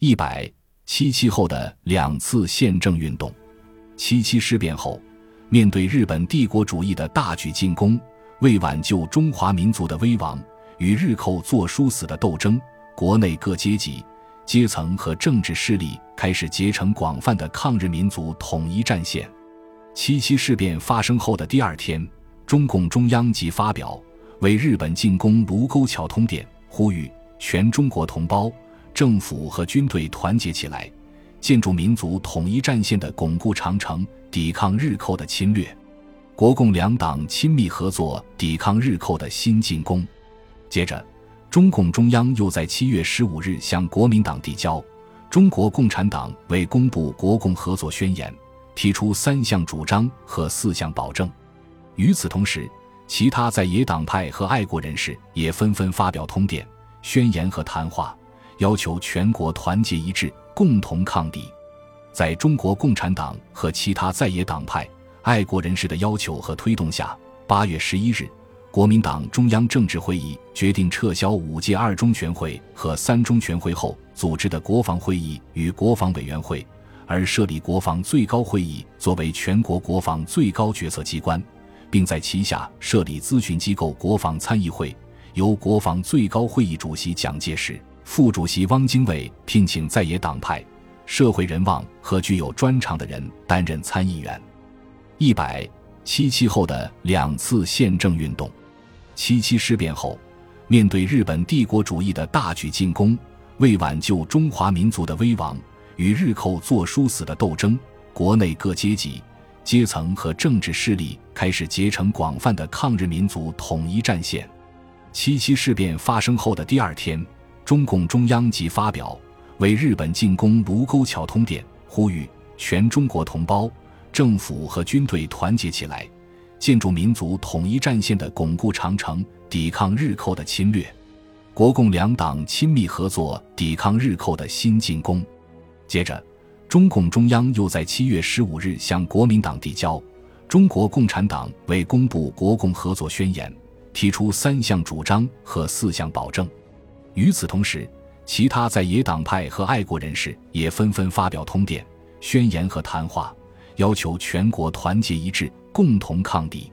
一百七七后的两次宪政运动，七七事变后，面对日本帝国主义的大举进攻，为挽救中华民族的危亡，与日寇作殊死的斗争，国内各阶级、阶层和政治势力开始结成广泛的抗日民族统一战线。七七事变发生后的第二天，中共中央即发表为日本进攻卢沟桥通电，呼吁全中国同胞、政府和军队团结起来，建筑民族统一战线的巩固长城，抵抗日寇的侵略。国共两党亲密合作，抵抗日寇的新进攻。接着，中共中央又在七月十五日向国民党递交《中国共产党为公布国共合作宣言》。提出三项主张和四项保证。与此同时，其他在野党派和爱国人士也纷纷发表通电、宣言和谈话，要求全国团结一致，共同抗敌。在中国共产党和其他在野党派、爱国人士的要求和推动下，八月十一日，国民党中央政治会议决定撤销五届二中全会和三中全会后组织的国防会议与国防委员会。而设立国防最高会议作为全国国防最高决策机关，并在旗下设立咨询机构国防参议会，由国防最高会议主席蒋介石、副主席汪精卫聘请在野党派、社会人望和具有专长的人担任参议员。一百七七后的两次宪政运动，七七事变后，面对日本帝国主义的大举进攻，为挽救中华民族的危亡。与日寇作殊死的斗争，国内各阶级、阶层和政治势力开始结成广泛的抗日民族统一战线。七七事变发生后的第二天，中共中央即发表为日本进攻卢沟桥通电，呼吁全中国同胞、政府和军队团结起来，建筑民族统一战线的巩固长城，抵抗日寇的侵略。国共两党亲密合作，抵抗日寇的新进攻。接着，中共中央又在七月十五日向国民党递交《中国共产党为公布国共合作宣言》，提出三项主张和四项保证。与此同时，其他在野党派和爱国人士也纷纷发表通电、宣言和谈话，要求全国团结一致，共同抗敌。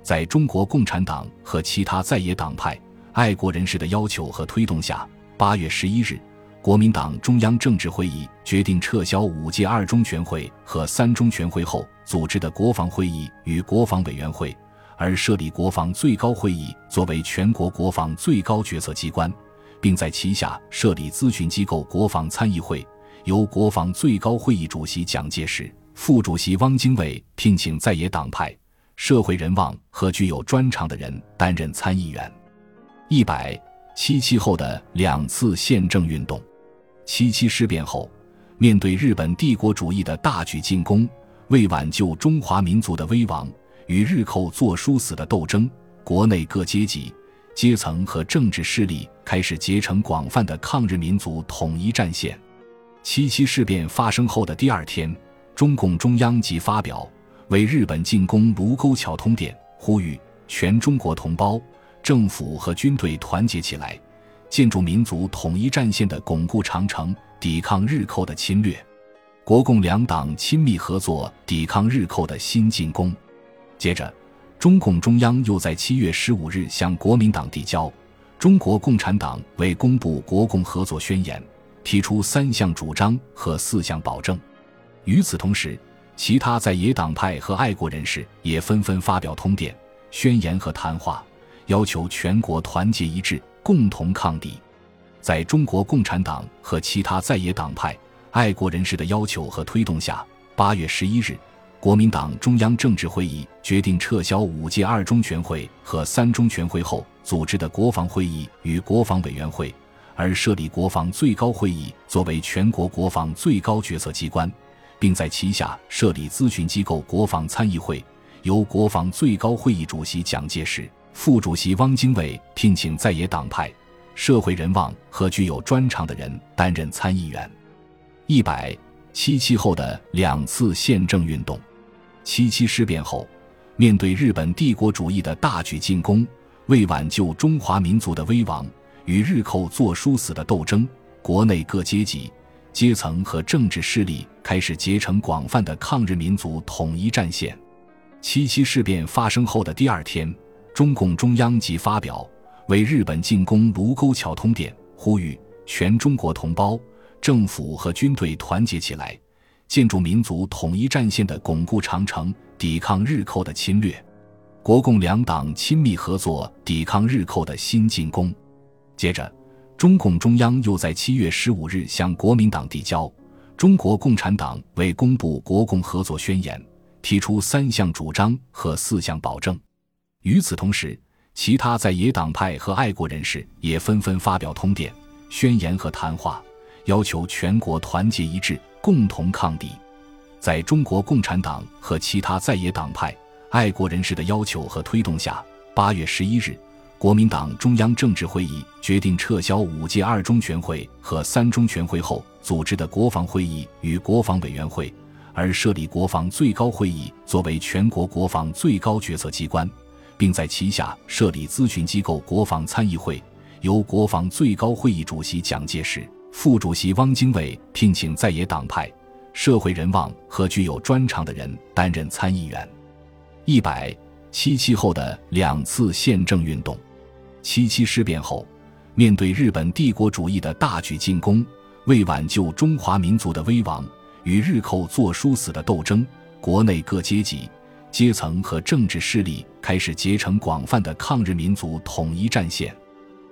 在中国共产党和其他在野党派、爱国人士的要求和推动下，八月十一日。国民党中央政治会议决定撤销五届二中全会和三中全会后组织的国防会议与国防委员会，而设立国防最高会议作为全国国防最高决策机关，并在旗下设立咨询机构国防参议会，由国防最高会议主席蒋介石、副主席汪精卫聘请在野党派、社会人望和具有专长的人担任参议员。一百七七后的两次宪政运动。七七事变后，面对日本帝国主义的大举进攻，为挽救中华民族的危亡，与日寇作殊死的斗争，国内各阶级、阶层和政治势力开始结成广泛的抗日民族统一战线。七七事变发生后的第二天，中共中央即发表为日本进攻卢沟桥通电，呼吁全中国同胞、政府和军队团结起来。建筑民族统一战线的巩固长城，抵抗日寇的侵略。国共两党亲密合作，抵抗日寇的新进攻。接着，中共中央又在七月十五日向国民党递交《中国共产党为公布国共合作宣言》，提出三项主张和四项保证。与此同时，其他在野党派和爱国人士也纷纷发表通电、宣言和谈话，要求全国团结一致。共同抗敌，在中国共产党和其他在野党派、爱国人士的要求和推动下，八月十一日，国民党中央政治会议决定撤销五届二中全会和三中全会后组织的国防会议与国防委员会，而设立国防最高会议作为全国国防最高决策机关，并在旗下设立咨询机构国防参议会，由国防最高会议主席蒋介石。副主席汪精卫聘请在野党派、社会人望和具有专长的人担任参议员。一百七七后的两次宪政运动，七七事变后，面对日本帝国主义的大举进攻，为挽救中华民族的危亡，与日寇作殊死的斗争，国内各阶级、阶层和政治势力开始结成广泛的抗日民族统一战线。七七事变发生后的第二天，中共中央即发表为日本进攻卢沟桥通电，呼吁全中国同胞、政府和军队团结起来，建筑民族统一战线的巩固长城，抵抗日寇的侵略。国共两党亲密合作，抵抗日寇的新进攻。接着，中共中央又在七月十五日向国民党递交《中国共产党为公布国共合作宣言》，提出三项主张和四项保证。与此同时，其他在野党派和爱国人士也纷纷发表通电、宣言和谈话，要求全国团结一致，共同抗敌。在中国共产党和其他在野党派。爱国人士的要求和推动下，八月十一日，国民党中央政治会议决定撤销五届二中全会和三中全会后组织的国防会议与国防委员会，而设立国防最高会议作为全国国防最高决策机关，并在旗下设立咨询机构国防参议会，由国防最高会议主席蒋介石、副主席汪精卫聘请在野党派、社会人望和具有专长的人担任参议员。一百七七后的两次宪政运动，七七事变后，面对日本帝国主义的大举进攻，为挽救中华民族的危亡，与日寇作殊死的斗争，国内各阶级、阶层和政治势力开始结成广泛的抗日民族统一战线。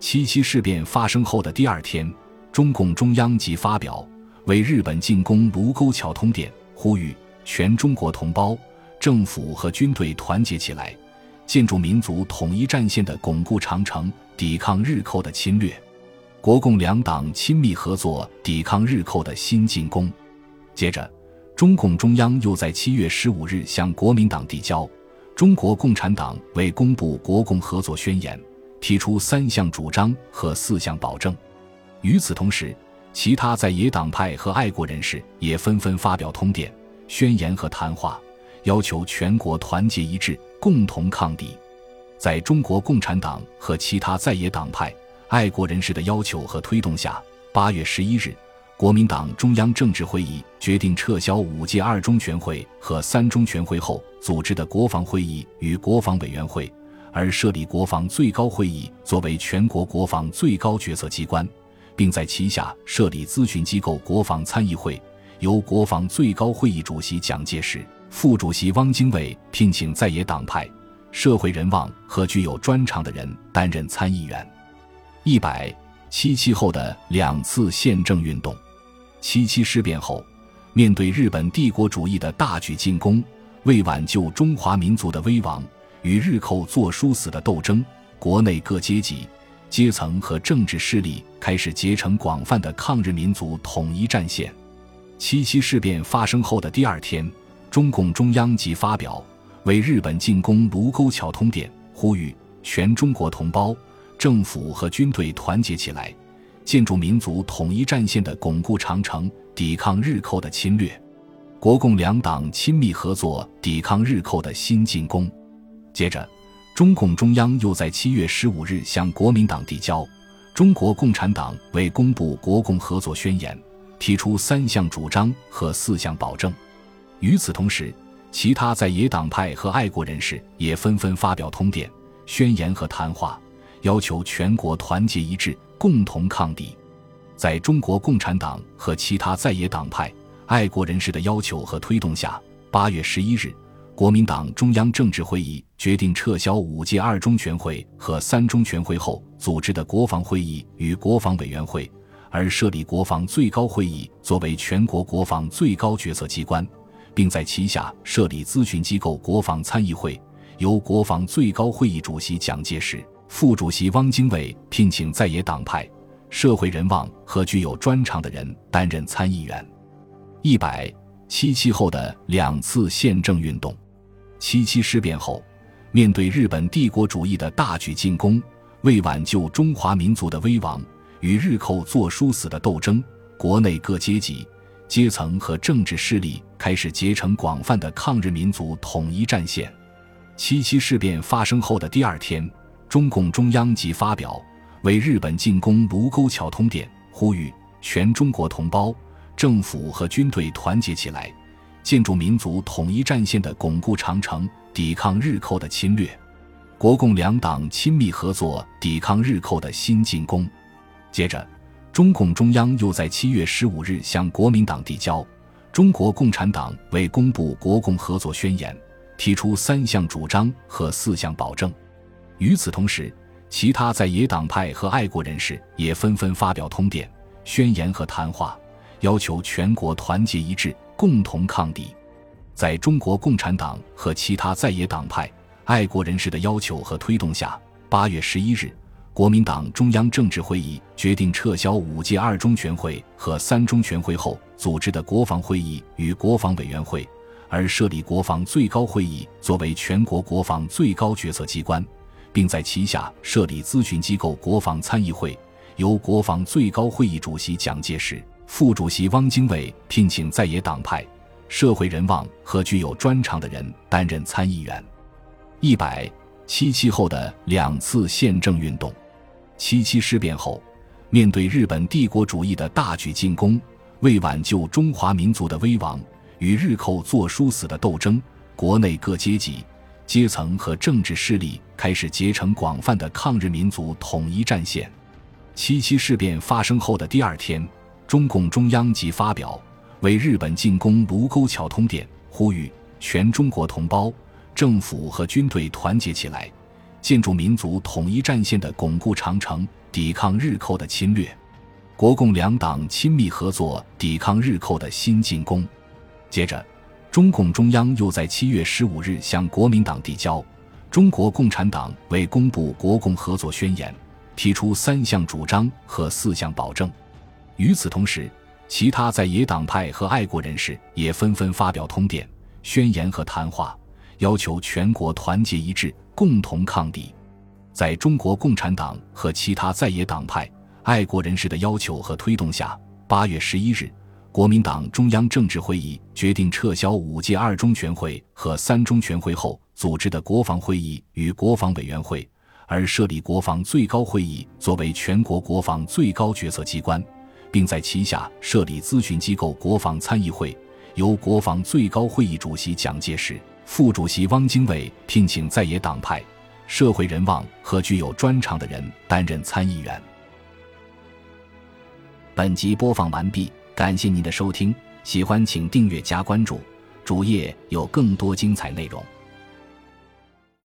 七七事变发生后的第二天，中共中央即发表为日本进攻卢沟桥通电，呼吁全中国同胞。政府和军队团结起来，建筑民族统一战线的巩固长城，抵抗日寇的侵略。国共两党亲密合作，抵抗日寇的新进攻。接着，中共中央又在七月十五日向国民党递交《中国共产党为公布国共合作宣言》，提出三项主张和四项保证。与此同时，其他在野党派和爱国人士也纷纷发表通电、宣言和谈话。要求全国团结一致，共同抗敌。在中国共产党和其他在野党派、爱国人士的要求和推动下，八月十一日，国民党中央政治会议决定撤销五届二中全会和三中全会后组织的国防会议与国防委员会，而设立国防最高会议作为全国国防最高决策机关，并在旗下设立咨询机构国防参议会，由国防最高会议主席蒋介石。副主席汪精卫聘请在野党派、社会人望和具有专长的人担任参议员。一百七七后的两次宪政运动，七七事变后，面对日本帝国主义的大举进攻，为挽救中华民族的危亡，与日寇作殊死的斗争，国内各阶级、阶层和政治势力开始结成广泛的抗日民族统一战线。七七事变发生后的第二天。中共中央即发表为日本进攻卢沟桥通电，呼吁全中国同胞、政府和军队团结起来，建筑民族统一战线的巩固长城，抵抗日寇的侵略。国共两党亲密合作，抵抗日寇的新进攻。接着，中共中央又在七月十五日向国民党递交《中国共产党为公布国共合作宣言》，提出三项主张和四项保证。与此同时，其他在野党派和爱国人士也纷纷发表通电、宣言和谈话，要求全国团结一致，共同抗敌。在中国共产党和其他在野党派、爱国人士的要求和推动下，八月十一日，国民党中央政治会议决定撤销五届二中全会和三中全会后组织的国防会议与国防委员会，而设立国防最高会议作为全国国防最高决策机关。并在旗下设立咨询机构国防参议会，由国防最高会议主席蒋介石、副主席汪精卫聘请在野党派、社会人望和具有专长的人担任参议员。一百七七后的两次宪政运动，七七事变后，面对日本帝国主义的大举进攻，为挽救中华民族的危亡，与日寇作殊死的斗争，国内各阶级。阶层和政治势力开始结成广泛的抗日民族统一战线。七七事变发生后的第二天，中共中央即发表为日本进攻卢沟桥通电，呼吁全中国同胞、政府和军队团结起来，建筑民族统一战线的巩固长城，抵抗日寇的侵略。国共两党亲密合作，抵抗日寇的新进攻。接着，中共中央又在七月十五日向国民党递交《中国共产党为公布国共合作宣言》，提出三项主张和四项保证。与此同时，其他在野党派和爱国人士也纷纷发表通电、宣言和谈话，要求全国团结一致，共同抗敌。在中国共产党和其他在野党派。爱国人士的要求和推动下，八月十一日，国民党中央政治会议决定撤销五届二中全会和三中全会后组织的国防会议与国防委员会，而设立国防最高会议作为全国国防最高决策机关，并在旗下设立咨询机构国防参议会，由国防最高会议主席蒋介石、副主席汪精卫聘请在野党派、社会人望和具有专长的人担任参议员。一百七七后的两次宪政运动，七七事变后，面对日本帝国主义的大举进攻，为挽救中华民族的危亡，与日寇作殊死的斗争，国内各阶级、阶层和政治势力开始结成广泛的抗日民族统一战线。七七事变发生后的第二天，中共中央即发表为日本进攻卢沟桥通电，呼吁全中国同胞。政府和军队团结起来，建筑民族统一战线的巩固长城，抵抗日寇的侵略。国共两党亲密合作，抵抗日寇的新进攻。接着，中共中央又在七月十五日向国民党递交《中国共产党为公布国共合作宣言》，提出三项主张和四项保证。与此同时，其他在野党派和爱国人士也纷纷发表通电、宣言和谈话。要求全国团结一致，共同抗敌。在中国共产党和其他在野党派、爱国人士的要求和推动下，八月十一日，国民党中央政治会议决定撤销五届二中全会和三中全会后组织的国防会议与国防委员会，而设立国防最高会议作为全国国防最高决策机关，并在旗下设立咨询机构国防参议会，由国防最高会议主席蒋介石。副主席汪精卫聘请在野党派、社会人望和具有专长的人担任参议员。本集播放完毕，感谢您的收听，喜欢请订阅加关注，主页有更多精彩内容。